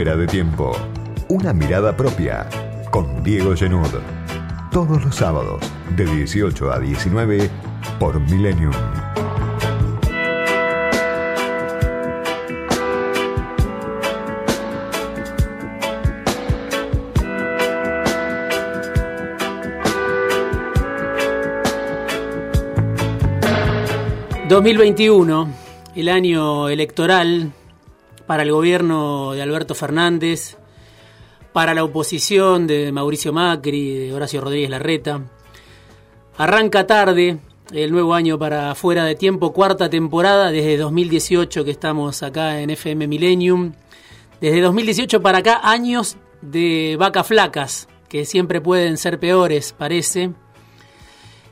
De tiempo. Una mirada propia con Diego Genud. Todos los sábados de 18 a 19 por Millennium. ...2021, el año electoral para el gobierno de Alberto Fernández, para la oposición de Mauricio Macri, de Horacio Rodríguez Larreta. Arranca tarde el nuevo año para Fuera de Tiempo, cuarta temporada desde 2018 que estamos acá en FM Millennium. Desde 2018 para acá, años de vacas flacas, que siempre pueden ser peores, parece.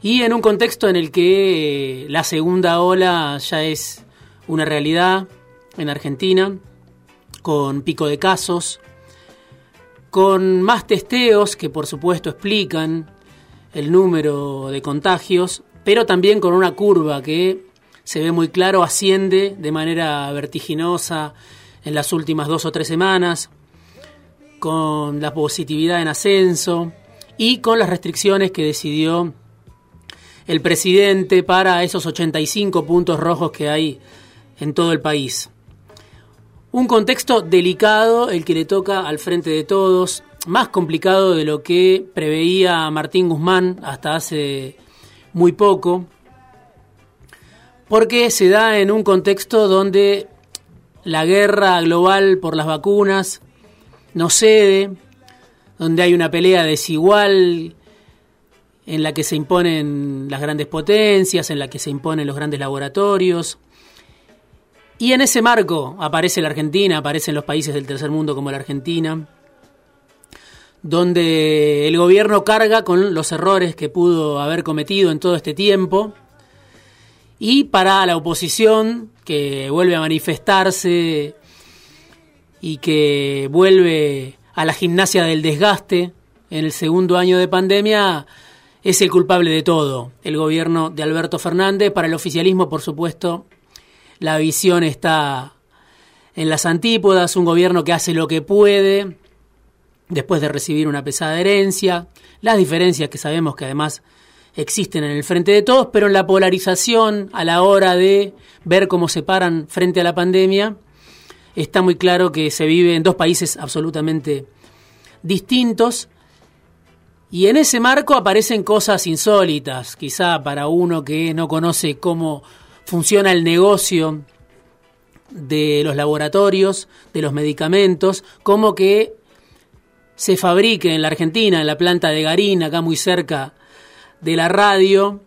Y en un contexto en el que la segunda ola ya es una realidad en Argentina, con pico de casos, con más testeos que por supuesto explican el número de contagios, pero también con una curva que se ve muy claro asciende de manera vertiginosa en las últimas dos o tres semanas, con la positividad en ascenso y con las restricciones que decidió el presidente para esos 85 puntos rojos que hay en todo el país. Un contexto delicado el que le toca al frente de todos, más complicado de lo que preveía Martín Guzmán hasta hace muy poco, porque se da en un contexto donde la guerra global por las vacunas no cede, donde hay una pelea desigual en la que se imponen las grandes potencias, en la que se imponen los grandes laboratorios, y en ese marco aparece la Argentina, aparecen los países del tercer mundo como la Argentina, donde el gobierno carga con los errores que pudo haber cometido en todo este tiempo. Y para la oposición, que vuelve a manifestarse y que vuelve a la gimnasia del desgaste en el segundo año de pandemia, es el culpable de todo. El gobierno de Alberto Fernández, para el oficialismo, por supuesto, la visión está en las antípodas, un gobierno que hace lo que puede después de recibir una pesada herencia, las diferencias que sabemos que además existen en el frente de todos, pero en la polarización a la hora de ver cómo se paran frente a la pandemia, está muy claro que se vive en dos países absolutamente distintos. Y en ese marco aparecen cosas insólitas, quizá para uno que no conoce cómo funciona el negocio de los laboratorios, de los medicamentos, como que se fabrique en la Argentina, en la planta de Garín, acá muy cerca de la radio,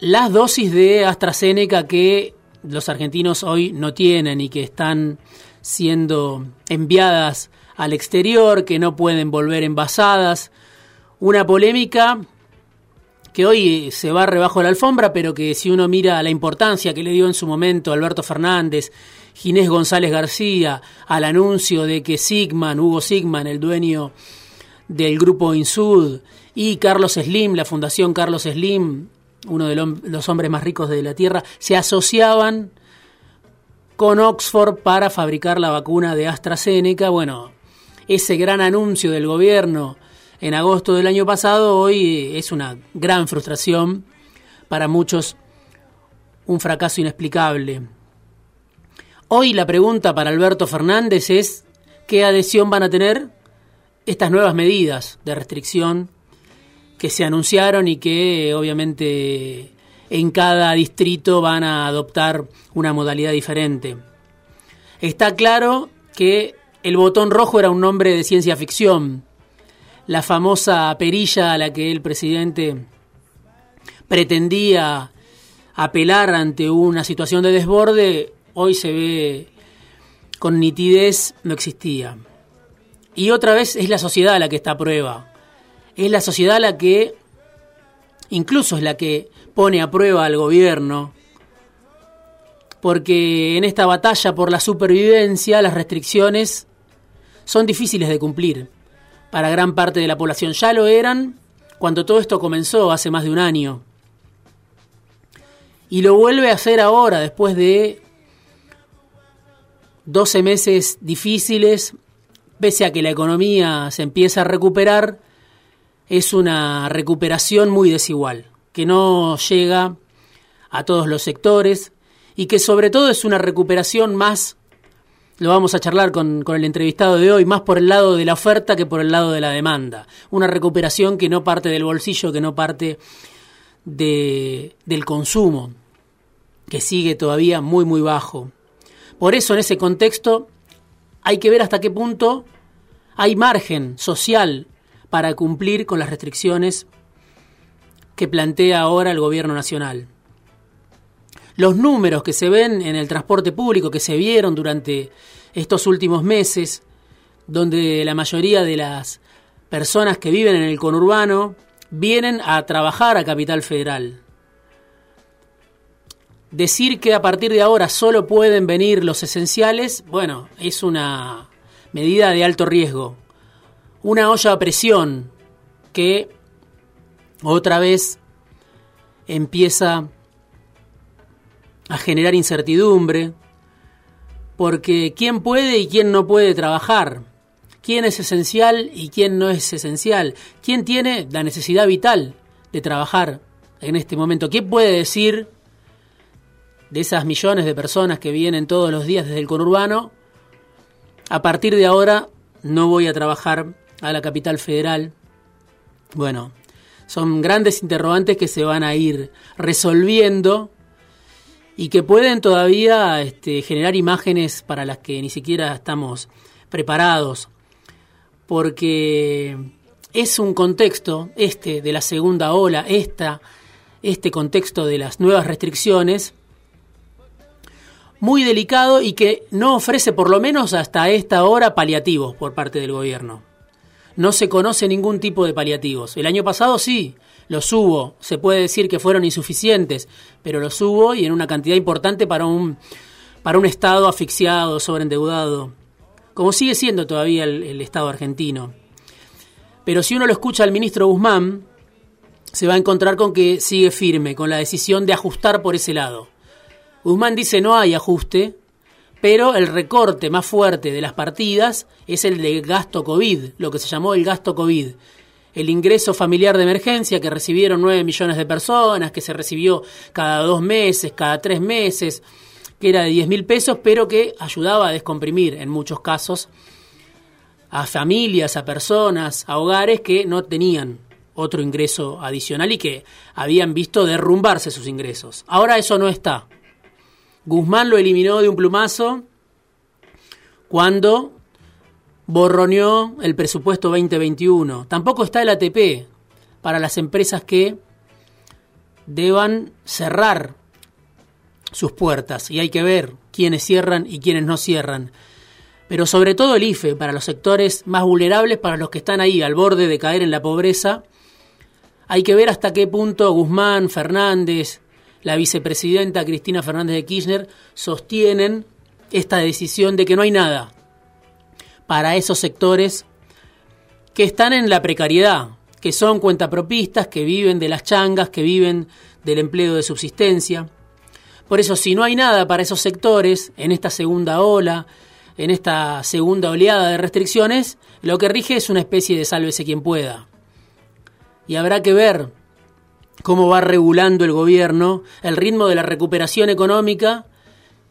las dosis de AstraZeneca que los argentinos hoy no tienen y que están siendo enviadas al exterior, que no pueden volver envasadas. Una polémica que hoy se va rebajo la alfombra, pero que si uno mira la importancia que le dio en su momento Alberto Fernández, Ginés González García, al anuncio de que Sigman, Hugo Sigman, el dueño del grupo Insud, y Carlos Slim, la Fundación Carlos Slim, uno de los hombres más ricos de la Tierra, se asociaban con Oxford para fabricar la vacuna de AstraZeneca. Bueno, ese gran anuncio del gobierno en agosto del año pasado, hoy es una gran frustración, para muchos un fracaso inexplicable. Hoy la pregunta para Alberto Fernández es qué adhesión van a tener estas nuevas medidas de restricción que se anunciaron y que obviamente en cada distrito van a adoptar una modalidad diferente. Está claro que el botón rojo era un nombre de ciencia ficción, la famosa perilla a la que el presidente pretendía apelar ante una situación de desborde, hoy se ve con nitidez no existía. Y otra vez es la sociedad la que está a prueba. Es la sociedad la que, incluso es la que pone a prueba al gobierno, porque en esta batalla por la supervivencia las restricciones son difíciles de cumplir para gran parte de la población. Ya lo eran cuando todo esto comenzó hace más de un año. Y lo vuelve a hacer ahora, después de 12 meses difíciles, pese a que la economía se empieza a recuperar, es una recuperación muy desigual, que no llega a todos los sectores y que sobre todo es una recuperación más, lo vamos a charlar con, el entrevistado de hoy, más por el lado de la oferta que por el lado de la demanda. Una recuperación que no parte del bolsillo, que no parte de, del consumo, que sigue todavía muy, muy bajo. Por eso en ese contexto hay que ver hasta qué punto hay margen social para cumplir con las restricciones que plantea ahora el gobierno nacional. Los números que se ven en el transporte público, que se vieron durante estos últimos meses, donde la mayoría de las personas que viven en el conurbano vienen a trabajar a Capital Federal. Decir que a partir de ahora solo pueden venir los esenciales, bueno, es una medida de alto riesgo. Una olla a presión que otra vez empieza a generar incertidumbre, porque quién puede y quién no puede trabajar, quién es esencial y quién no es esencial, quién tiene la necesidad vital de trabajar en este momento, quién puede decir de esas millones de personas que vienen todos los días desde el conurbano, a partir de ahora no voy a trabajar a la capital federal. Bueno, son grandes interrogantes que se van a ir resolviendo y que pueden todavía este, generar imágenes para las que ni siquiera estamos preparados, porque es un contexto, este de la segunda ola, esta, este contexto de las nuevas restricciones, muy delicado y que no ofrece por lo menos hasta esta hora paliativos por parte del gobierno. No se conoce ningún tipo de paliativos. El año pasado sí, los hubo. Se puede decir que fueron insuficientes, pero los hubo y en una cantidad importante para un, para un Estado asfixiado, sobreendeudado, como sigue siendo todavía el, el Estado argentino. Pero si uno lo escucha al ministro Guzmán, se va a encontrar con que sigue firme, con la decisión de ajustar por ese lado. Guzmán dice no hay ajuste, pero el recorte más fuerte de las partidas es el de gasto COVID, lo que se llamó el gasto COVID. El ingreso familiar de emergencia que recibieron 9 millones de personas, que se recibió cada dos meses, cada tres meses, que era de 10 mil pesos, pero que ayudaba a descomprimir en muchos casos a familias, a personas, a hogares que no tenían otro ingreso adicional y que habían visto derrumbarse sus ingresos. Ahora eso no está. Guzmán lo eliminó de un plumazo cuando borroneó el presupuesto 2021. Tampoco está el ATP para las empresas que deban cerrar sus puertas y hay que ver quiénes cierran y quiénes no cierran. Pero sobre todo el IFE para los sectores más vulnerables, para los que están ahí al borde de caer en la pobreza. Hay que ver hasta qué punto Guzmán, Fernández, la vicepresidenta Cristina Fernández de Kirchner sostienen esta decisión de que no hay nada para esos sectores que están en la precariedad, que son cuentapropistas, que viven de las changas, que viven del empleo de subsistencia. Por eso, si no hay nada para esos sectores en esta segunda ola, en esta segunda oleada de restricciones, lo que rige es una especie de sálvese quien pueda. Y habrá que ver cómo va regulando el gobierno el ritmo de la recuperación económica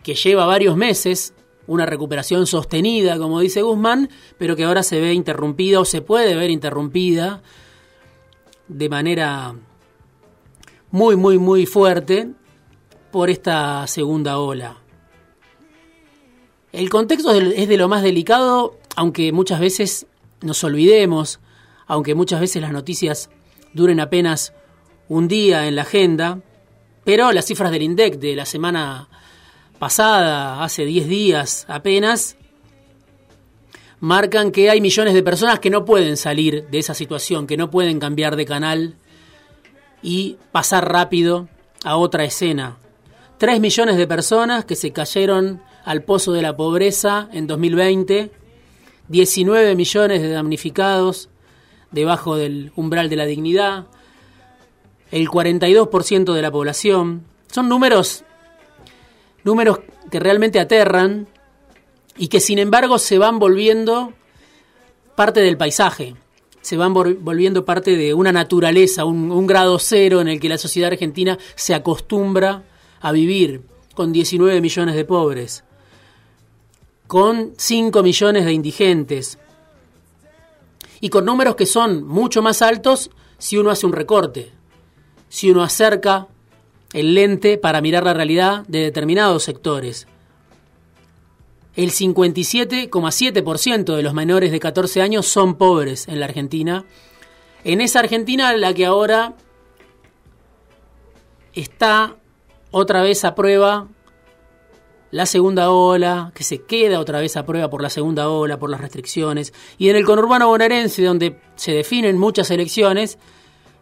que lleva varios meses, una recuperación sostenida, como dice Guzmán, pero que ahora se ve interrumpida o se puede ver interrumpida de manera muy, muy, muy fuerte por esta segunda ola. El contexto es de lo más delicado, aunque muchas veces nos olvidemos, aunque muchas veces las noticias duren apenas un día en la agenda, pero las cifras del INDEC de la semana pasada, hace 10 días apenas, marcan que hay millones de personas que no pueden salir de esa situación, que no pueden cambiar de canal y pasar rápido a otra escena. 3 millones de personas que se cayeron al pozo de la pobreza en 2020, 19 millones de damnificados debajo del umbral de la dignidad, el 42% de la población. Son números, números que realmente aterran y que sin embargo se van volviendo parte del paisaje, se van volviendo parte de una naturaleza, un, grado cero en el que la sociedad argentina se acostumbra a vivir, con 19 millones de pobres, con 5 millones de indigentes, y con números que son mucho más altos si uno hace un recorte, si uno acerca el lente para mirar la realidad de determinados sectores. El 57,7% de los menores de 14 años son pobres en la Argentina. En esa Argentina la que ahora está otra vez a prueba la segunda ola, que se queda otra vez a prueba por la segunda ola, por las restricciones. Y en el conurbano bonaerense, donde se definen muchas elecciones,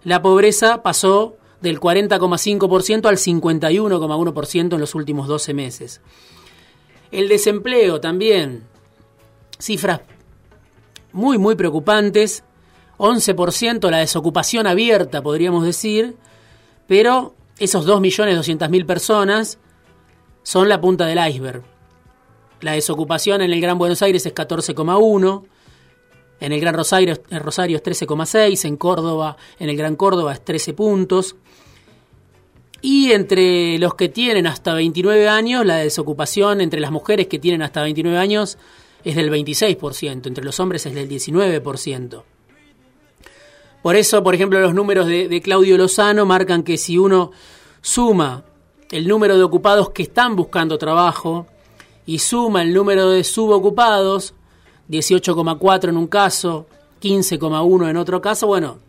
la pobreza pasó del 40,5% al 51,1% en los últimos 12 meses. El desempleo también, cifras muy, muy preocupantes, 11% la desocupación abierta, podríamos decir, pero esos 2.200.000 personas son la punta del iceberg. La desocupación en el Gran Buenos Aires es 14,1, en el Gran Rosario, Rosario es 13,6, en Córdoba, en el Gran Córdoba es 13 puntos. Y entre los que tienen hasta 29 años, la desocupación entre las mujeres que tienen hasta 29 años es del 26%, entre los hombres es del 19%. Por eso, por ejemplo, los números de, Claudio Lozano marcan que si uno suma el número de ocupados que están buscando trabajo y suma el número de subocupados, 18,4 en un caso, 15,1 en otro caso, bueno,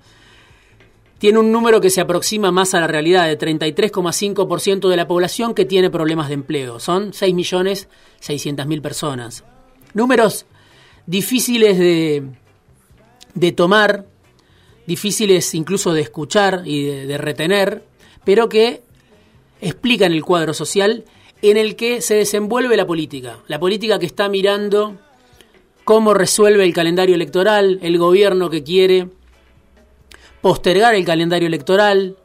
tiene un número que se aproxima más a la realidad de 33,5% de la población que tiene problemas de empleo. Son 6.600.000 personas. Números difíciles de, de, tomar, difíciles incluso de escuchar y de, de retener, pero que explican el cuadro social en el que se desenvuelve la política. La política que está mirando cómo resuelve el calendario electoral, el gobierno que quiere postergar el calendario electoral,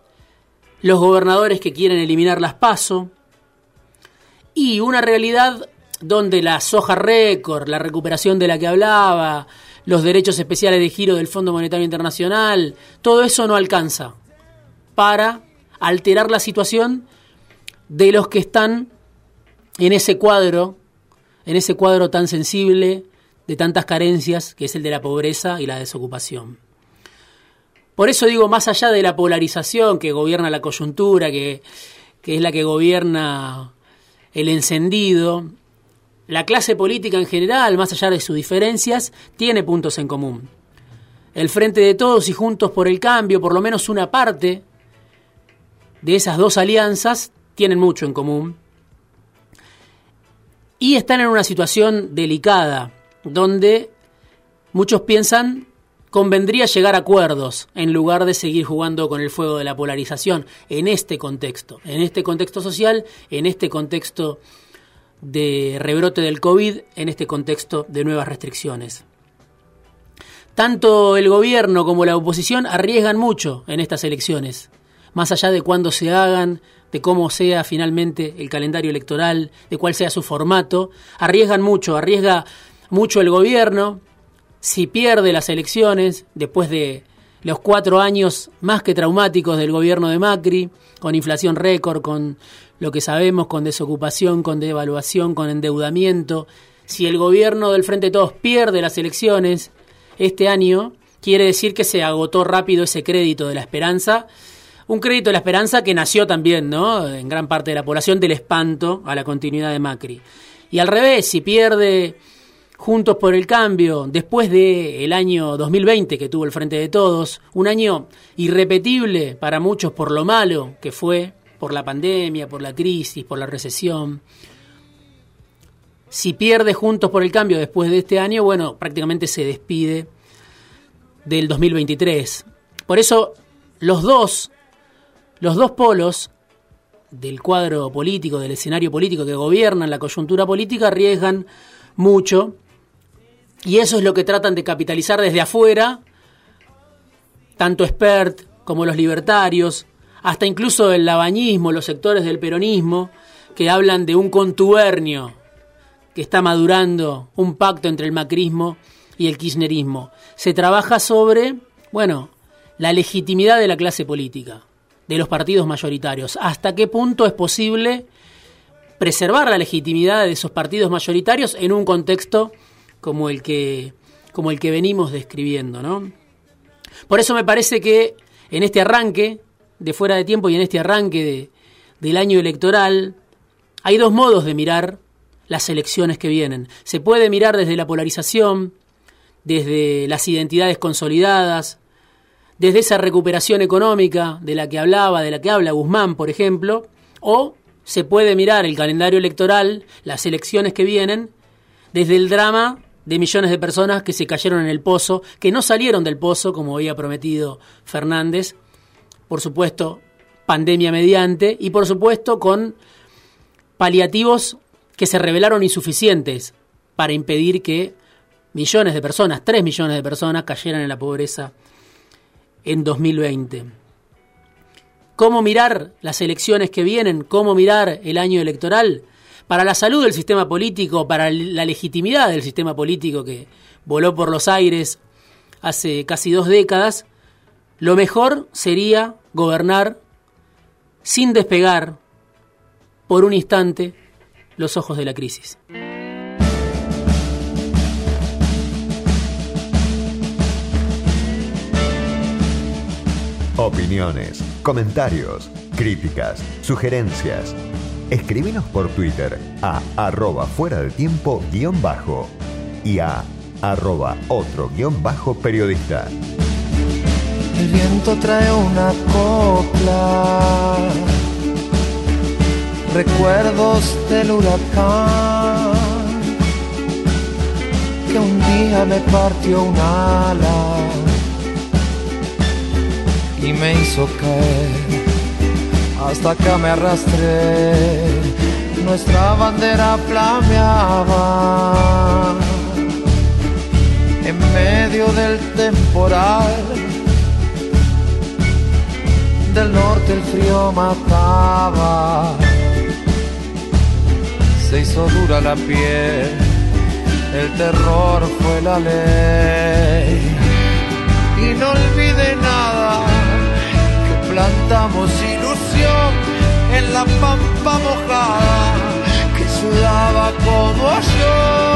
los gobernadores que quieren eliminar las PASO, y una realidad donde la soja récord, la recuperación de la que hablaba, los derechos especiales de giro del Fondo Monetario Internacional, todo eso no alcanza para alterar la situación de los que están en ese cuadro, en ese cuadro tan sensible de tantas carencias que es el de la pobreza y la desocupación. Por eso digo, más allá de la polarización que gobierna la coyuntura, que, es la que gobierna el encendido, la clase política en general, más allá de sus diferencias, tiene puntos en común. El Frente de Todos y Juntos por el Cambio, por lo menos una parte de esas dos alianzas, tienen mucho en común. Y están en una situación delicada, donde muchos piensan convendría llegar a acuerdos en lugar de seguir jugando con el fuego de la polarización en este contexto, en este contexto social, en este contexto de rebrote del COVID, en este contexto de nuevas restricciones. Tanto el gobierno como la oposición arriesgan mucho en estas elecciones, más allá de cuándo se hagan, de cómo sea finalmente el calendario electoral, de cuál sea su formato, arriesgan mucho, arriesga mucho el gobierno, si pierde las elecciones después de los cuatro años más que traumáticos del gobierno de Macri, con inflación récord, con lo que sabemos, con desocupación, con devaluación, con endeudamiento, si el gobierno del Frente de Todos pierde las elecciones este año, quiere decir que se agotó rápido ese crédito de la esperanza, un crédito de la esperanza que nació también, ¿no? En gran parte de la población del espanto a la continuidad de Macri. Y al revés, si pierde Juntos por el Cambio, después del año 2020 que tuvo el Frente de Todos, un año irrepetible para muchos por lo malo que fue, por la pandemia, por la crisis, por la recesión. Si pierde Juntos por el Cambio después de este año, bueno, prácticamente se despide del 2023. Por eso los dos, los dos polos del cuadro político, del escenario político que gobiernan la coyuntura política, arriesgan mucho y eso es lo que tratan de capitalizar desde afuera, tanto expert como los libertarios, hasta incluso el labañismo, los sectores del peronismo, que hablan de un contubernio que está madurando un pacto entre el macrismo y el kirchnerismo. Se trabaja sobre, bueno, la legitimidad de la clase política, de los partidos mayoritarios. ¿Hasta qué punto es posible preservar la legitimidad de esos partidos mayoritarios en un contexto como el que, como el que venimos describiendo, ¿no? Por eso me parece que en este arranque de fuera de tiempo y en este arranque del año electoral hay dos modos de mirar las elecciones que vienen. Se puede mirar desde la polarización, desde las identidades consolidadas, desde esa recuperación económica de la que hablaba, de la que habla Guzmán, por ejemplo, o se puede mirar el calendario electoral, las elecciones que vienen, desde el drama de millones de personas que se cayeron en el pozo, que no salieron del pozo, como había prometido Fernández, por supuesto, pandemia mediante, y por supuesto con paliativos que se revelaron insuficientes para impedir que millones de personas, tres millones de personas, cayeran en la pobreza en 2020. ¿Cómo mirar las elecciones que vienen? ¿Cómo mirar el año electoral? Para la salud del sistema político, para la legitimidad del sistema político que voló por los aires hace casi dos décadas, lo mejor sería gobernar sin despegar por un instante los ojos de la crisis. Opiniones, comentarios, críticas, sugerencias. Escríbenos por Twitter a arroba fuera de tiempo guion bajo y a arroba otro guion bajo periodista. El viento trae una copla, recuerdos del huracán, que un día me partió un ala y me hizo caer. Hasta acá me arrastré, nuestra bandera flameaba en medio del temporal del norte el frío mataba, se hizo dura la piel, el terror fue la ley. Y no olvide nada, que plantamos en la pampa mojada, que sudaba como yo.